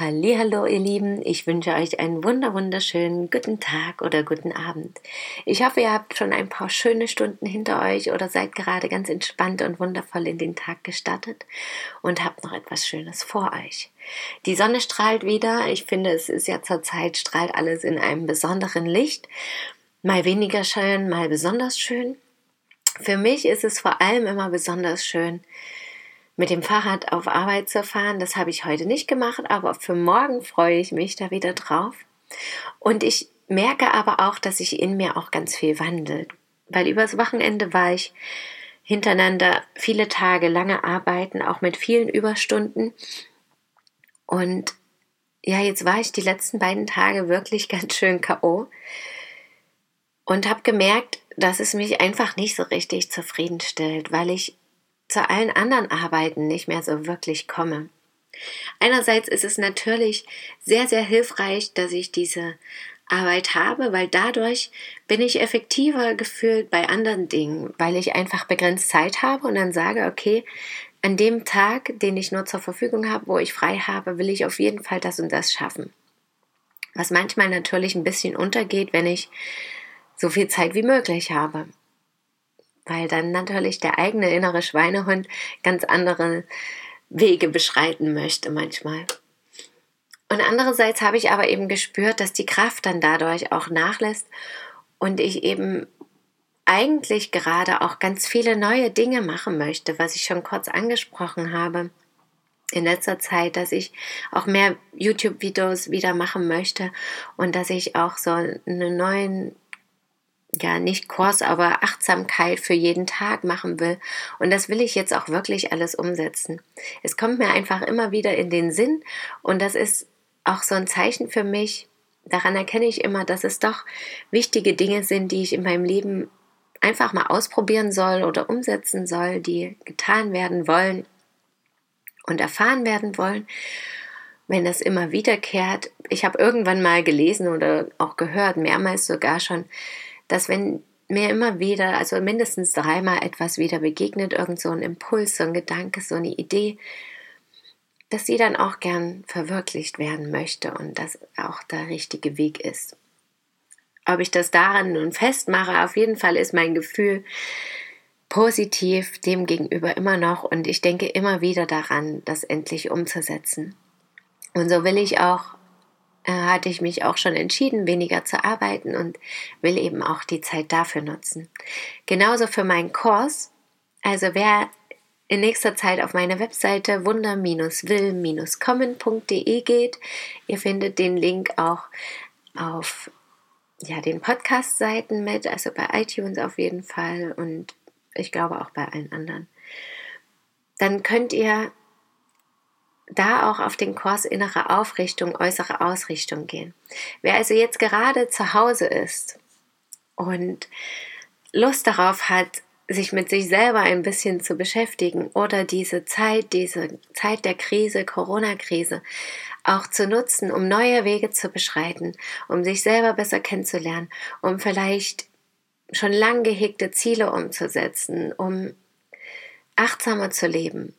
Hallo, ihr Lieben, ich wünsche euch einen wunder wunderschönen guten Tag oder guten Abend. Ich hoffe, ihr habt schon ein paar schöne Stunden hinter euch oder seid gerade ganz entspannt und wundervoll in den Tag gestartet und habt noch etwas Schönes vor euch. Die Sonne strahlt wieder. Ich finde, es ist ja zur Zeit strahlt alles in einem besonderen Licht. Mal weniger schön, mal besonders schön. Für mich ist es vor allem immer besonders schön, mit dem Fahrrad auf Arbeit zu fahren. Das habe ich heute nicht gemacht, aber für morgen freue ich mich da wieder drauf. Und ich merke aber auch, dass sich in mir auch ganz viel wandelt. Weil übers Wochenende war ich hintereinander viele Tage lange arbeiten, auch mit vielen Überstunden. Und ja, jetzt war ich die letzten beiden Tage wirklich ganz schön KO und habe gemerkt, dass es mich einfach nicht so richtig zufriedenstellt, weil ich zu allen anderen Arbeiten nicht mehr so wirklich komme. Einerseits ist es natürlich sehr, sehr hilfreich, dass ich diese Arbeit habe, weil dadurch bin ich effektiver gefühlt bei anderen Dingen, weil ich einfach begrenzt Zeit habe und dann sage, okay, an dem Tag, den ich nur zur Verfügung habe, wo ich frei habe, will ich auf jeden Fall das und das schaffen. Was manchmal natürlich ein bisschen untergeht, wenn ich so viel Zeit wie möglich habe weil dann natürlich der eigene innere Schweinehund ganz andere Wege beschreiten möchte manchmal. Und andererseits habe ich aber eben gespürt, dass die Kraft dann dadurch auch nachlässt und ich eben eigentlich gerade auch ganz viele neue Dinge machen möchte, was ich schon kurz angesprochen habe in letzter Zeit, dass ich auch mehr YouTube-Videos wieder machen möchte und dass ich auch so einen neuen ja, nicht Kurs, aber Achtsamkeit für jeden Tag machen will. Und das will ich jetzt auch wirklich alles umsetzen. Es kommt mir einfach immer wieder in den Sinn und das ist auch so ein Zeichen für mich. Daran erkenne ich immer, dass es doch wichtige Dinge sind, die ich in meinem Leben einfach mal ausprobieren soll oder umsetzen soll, die getan werden wollen und erfahren werden wollen. Wenn das immer wiederkehrt, ich habe irgendwann mal gelesen oder auch gehört, mehrmals sogar schon, dass wenn mir immer wieder, also mindestens dreimal etwas wieder begegnet, irgend so ein Impuls, so ein Gedanke, so eine Idee, dass sie dann auch gern verwirklicht werden möchte und das auch der richtige Weg ist. Ob ich das daran nun festmache, auf jeden Fall ist mein Gefühl positiv dem gegenüber immer noch und ich denke immer wieder daran, das endlich umzusetzen. Und so will ich auch äh, hatte ich mich auch schon entschieden, weniger zu arbeiten und will eben auch die Zeit dafür nutzen. Genauso für meinen Kurs. Also wer in nächster Zeit auf meine Webseite wunder-will-kommen.de geht, ihr findet den Link auch auf ja, den Podcast-Seiten mit, also bei iTunes auf jeden Fall und ich glaube auch bei allen anderen. Dann könnt ihr da auch auf den Kurs innere Aufrichtung, äußere Ausrichtung gehen. Wer also jetzt gerade zu Hause ist und Lust darauf hat, sich mit sich selber ein bisschen zu beschäftigen oder diese Zeit, diese Zeit der Krise, Corona-Krise, auch zu nutzen, um neue Wege zu beschreiten, um sich selber besser kennenzulernen, um vielleicht schon lang gehegte Ziele umzusetzen, um achtsamer zu leben,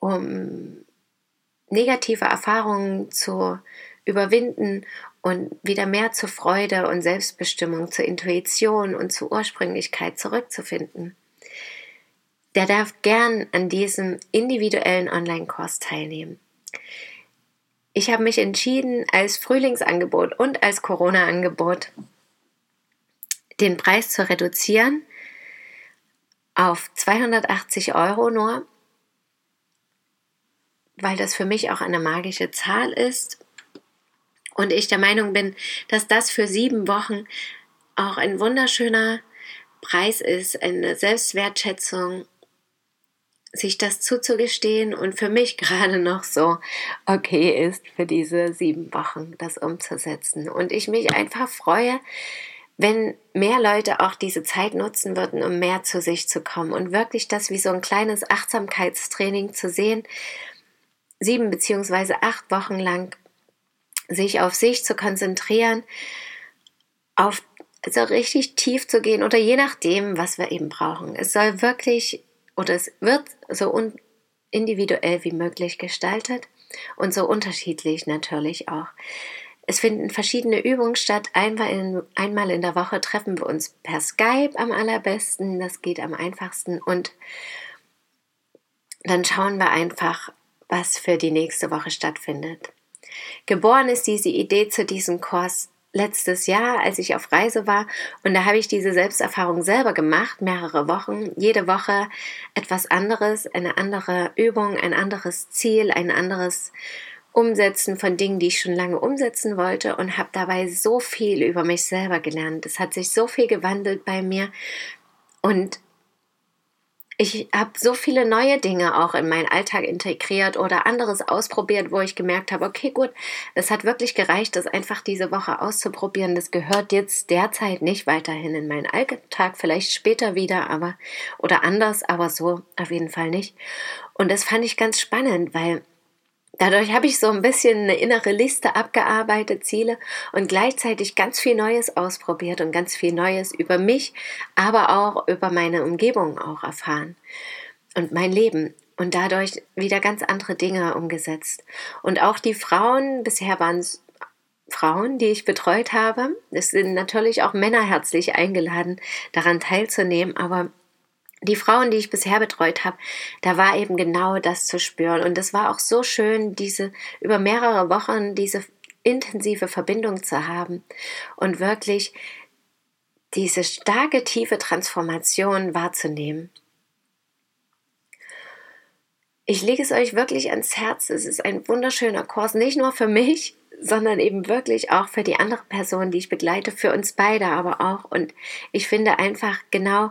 um negative Erfahrungen zu überwinden und wieder mehr zur Freude und Selbstbestimmung, zur Intuition und zur Ursprünglichkeit zurückzufinden. Der darf gern an diesem individuellen Online-Kurs teilnehmen. Ich habe mich entschieden, als Frühlingsangebot und als Corona-Angebot den Preis zu reduzieren auf 280 Euro nur weil das für mich auch eine magische Zahl ist und ich der Meinung bin, dass das für sieben Wochen auch ein wunderschöner Preis ist, eine Selbstwertschätzung, sich das zuzugestehen und für mich gerade noch so okay ist, für diese sieben Wochen das umzusetzen. Und ich mich einfach freue, wenn mehr Leute auch diese Zeit nutzen würden, um mehr zu sich zu kommen und wirklich das wie so ein kleines Achtsamkeitstraining zu sehen, sieben beziehungsweise acht Wochen lang sich auf sich zu konzentrieren, auf so richtig tief zu gehen oder je nachdem, was wir eben brauchen. Es soll wirklich oder es wird so individuell wie möglich gestaltet und so unterschiedlich natürlich auch. Es finden verschiedene Übungen statt. Einmal in, einmal in der Woche treffen wir uns per Skype am allerbesten. Das geht am einfachsten. Und dann schauen wir einfach, was für die nächste Woche stattfindet. Geboren ist diese Idee zu diesem Kurs letztes Jahr, als ich auf Reise war. Und da habe ich diese Selbsterfahrung selber gemacht, mehrere Wochen. Jede Woche etwas anderes, eine andere Übung, ein anderes Ziel, ein anderes Umsetzen von Dingen, die ich schon lange umsetzen wollte und habe dabei so viel über mich selber gelernt. Es hat sich so viel gewandelt bei mir und ich habe so viele neue Dinge auch in meinen Alltag integriert oder anderes ausprobiert, wo ich gemerkt habe, okay, gut, es hat wirklich gereicht, das einfach diese Woche auszuprobieren. Das gehört jetzt derzeit nicht weiterhin in meinen Alltag, vielleicht später wieder, aber oder anders, aber so auf jeden Fall nicht. Und das fand ich ganz spannend, weil Dadurch habe ich so ein bisschen eine innere Liste abgearbeitet, Ziele und gleichzeitig ganz viel Neues ausprobiert und ganz viel Neues über mich, aber auch über meine Umgebung auch erfahren und mein Leben und dadurch wieder ganz andere Dinge umgesetzt. Und auch die Frauen, bisher waren es Frauen, die ich betreut habe, es sind natürlich auch Männer herzlich eingeladen, daran teilzunehmen, aber die Frauen, die ich bisher betreut habe, da war eben genau das zu spüren. Und es war auch so schön, diese über mehrere Wochen diese intensive Verbindung zu haben und wirklich diese starke, tiefe Transformation wahrzunehmen. Ich lege es euch wirklich ans Herz. Es ist ein wunderschöner Kurs, nicht nur für mich, sondern eben wirklich auch für die andere Person, die ich begleite, für uns beide aber auch. Und ich finde einfach genau,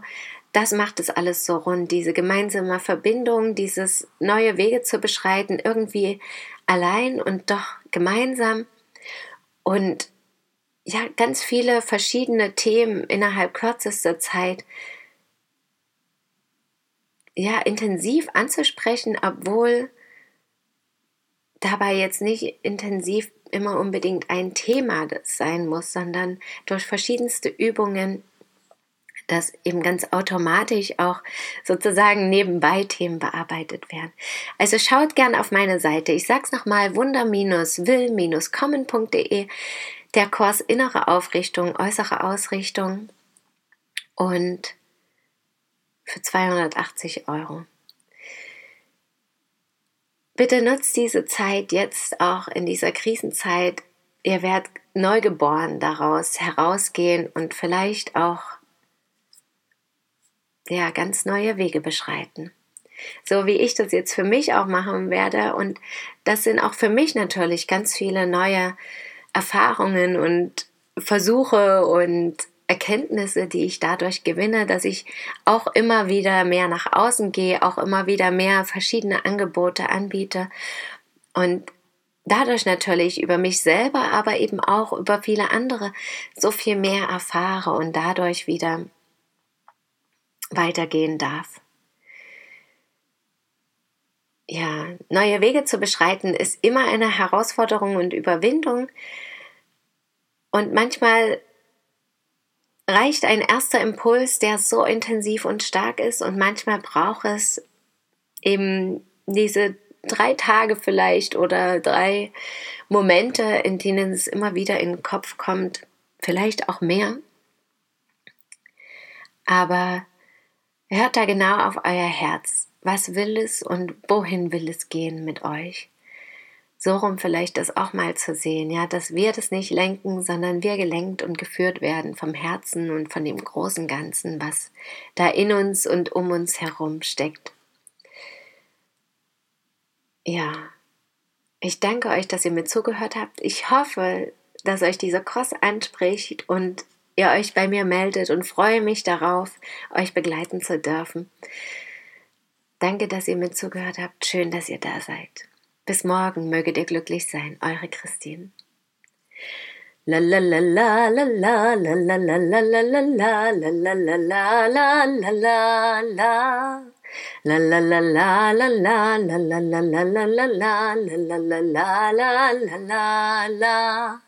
das macht es alles so rund, diese gemeinsame Verbindung, dieses neue Wege zu beschreiten, irgendwie allein und doch gemeinsam. Und ja, ganz viele verschiedene Themen innerhalb kürzester Zeit ja, intensiv anzusprechen, obwohl dabei jetzt nicht intensiv immer unbedingt ein Thema sein muss, sondern durch verschiedenste Übungen dass eben ganz automatisch auch sozusagen nebenbei Themen bearbeitet werden. Also schaut gern auf meine Seite. Ich sag's nochmal, wunder-will-kommen.de, der Kurs innere Aufrichtung, äußere Ausrichtung und für 280 Euro. Bitte nutzt diese Zeit jetzt auch in dieser Krisenzeit. Ihr werdet neugeboren daraus herausgehen und vielleicht auch ja, ganz neue Wege beschreiten. So wie ich das jetzt für mich auch machen werde. Und das sind auch für mich natürlich ganz viele neue Erfahrungen und Versuche und Erkenntnisse, die ich dadurch gewinne, dass ich auch immer wieder mehr nach außen gehe, auch immer wieder mehr verschiedene Angebote anbiete und dadurch natürlich über mich selber, aber eben auch über viele andere so viel mehr erfahre und dadurch wieder weitergehen darf. Ja, neue Wege zu beschreiten ist immer eine Herausforderung und Überwindung. Und manchmal reicht ein erster Impuls, der so intensiv und stark ist. Und manchmal braucht es eben diese drei Tage vielleicht oder drei Momente, in denen es immer wieder in den Kopf kommt. Vielleicht auch mehr. Aber Hört da genau auf euer Herz. Was will es und wohin will es gehen mit euch? So rum vielleicht das auch mal zu sehen, ja, dass wir das nicht lenken, sondern wir gelenkt und geführt werden vom Herzen und von dem großen Ganzen, was da in uns und um uns herum steckt. Ja, ich danke euch, dass ihr mir zugehört habt. Ich hoffe, dass euch dieser Kurs anspricht und ihr euch bei mir meldet und freue mich darauf, euch begleiten zu dürfen. Danke, dass ihr mitzugehört habt. Schön, dass ihr da seid. Bis morgen möget ihr glücklich sein. Eure Christine. La la la la la la la la la la la la la la la la la la la la La la la la la la la la la la la la la la la la la la la la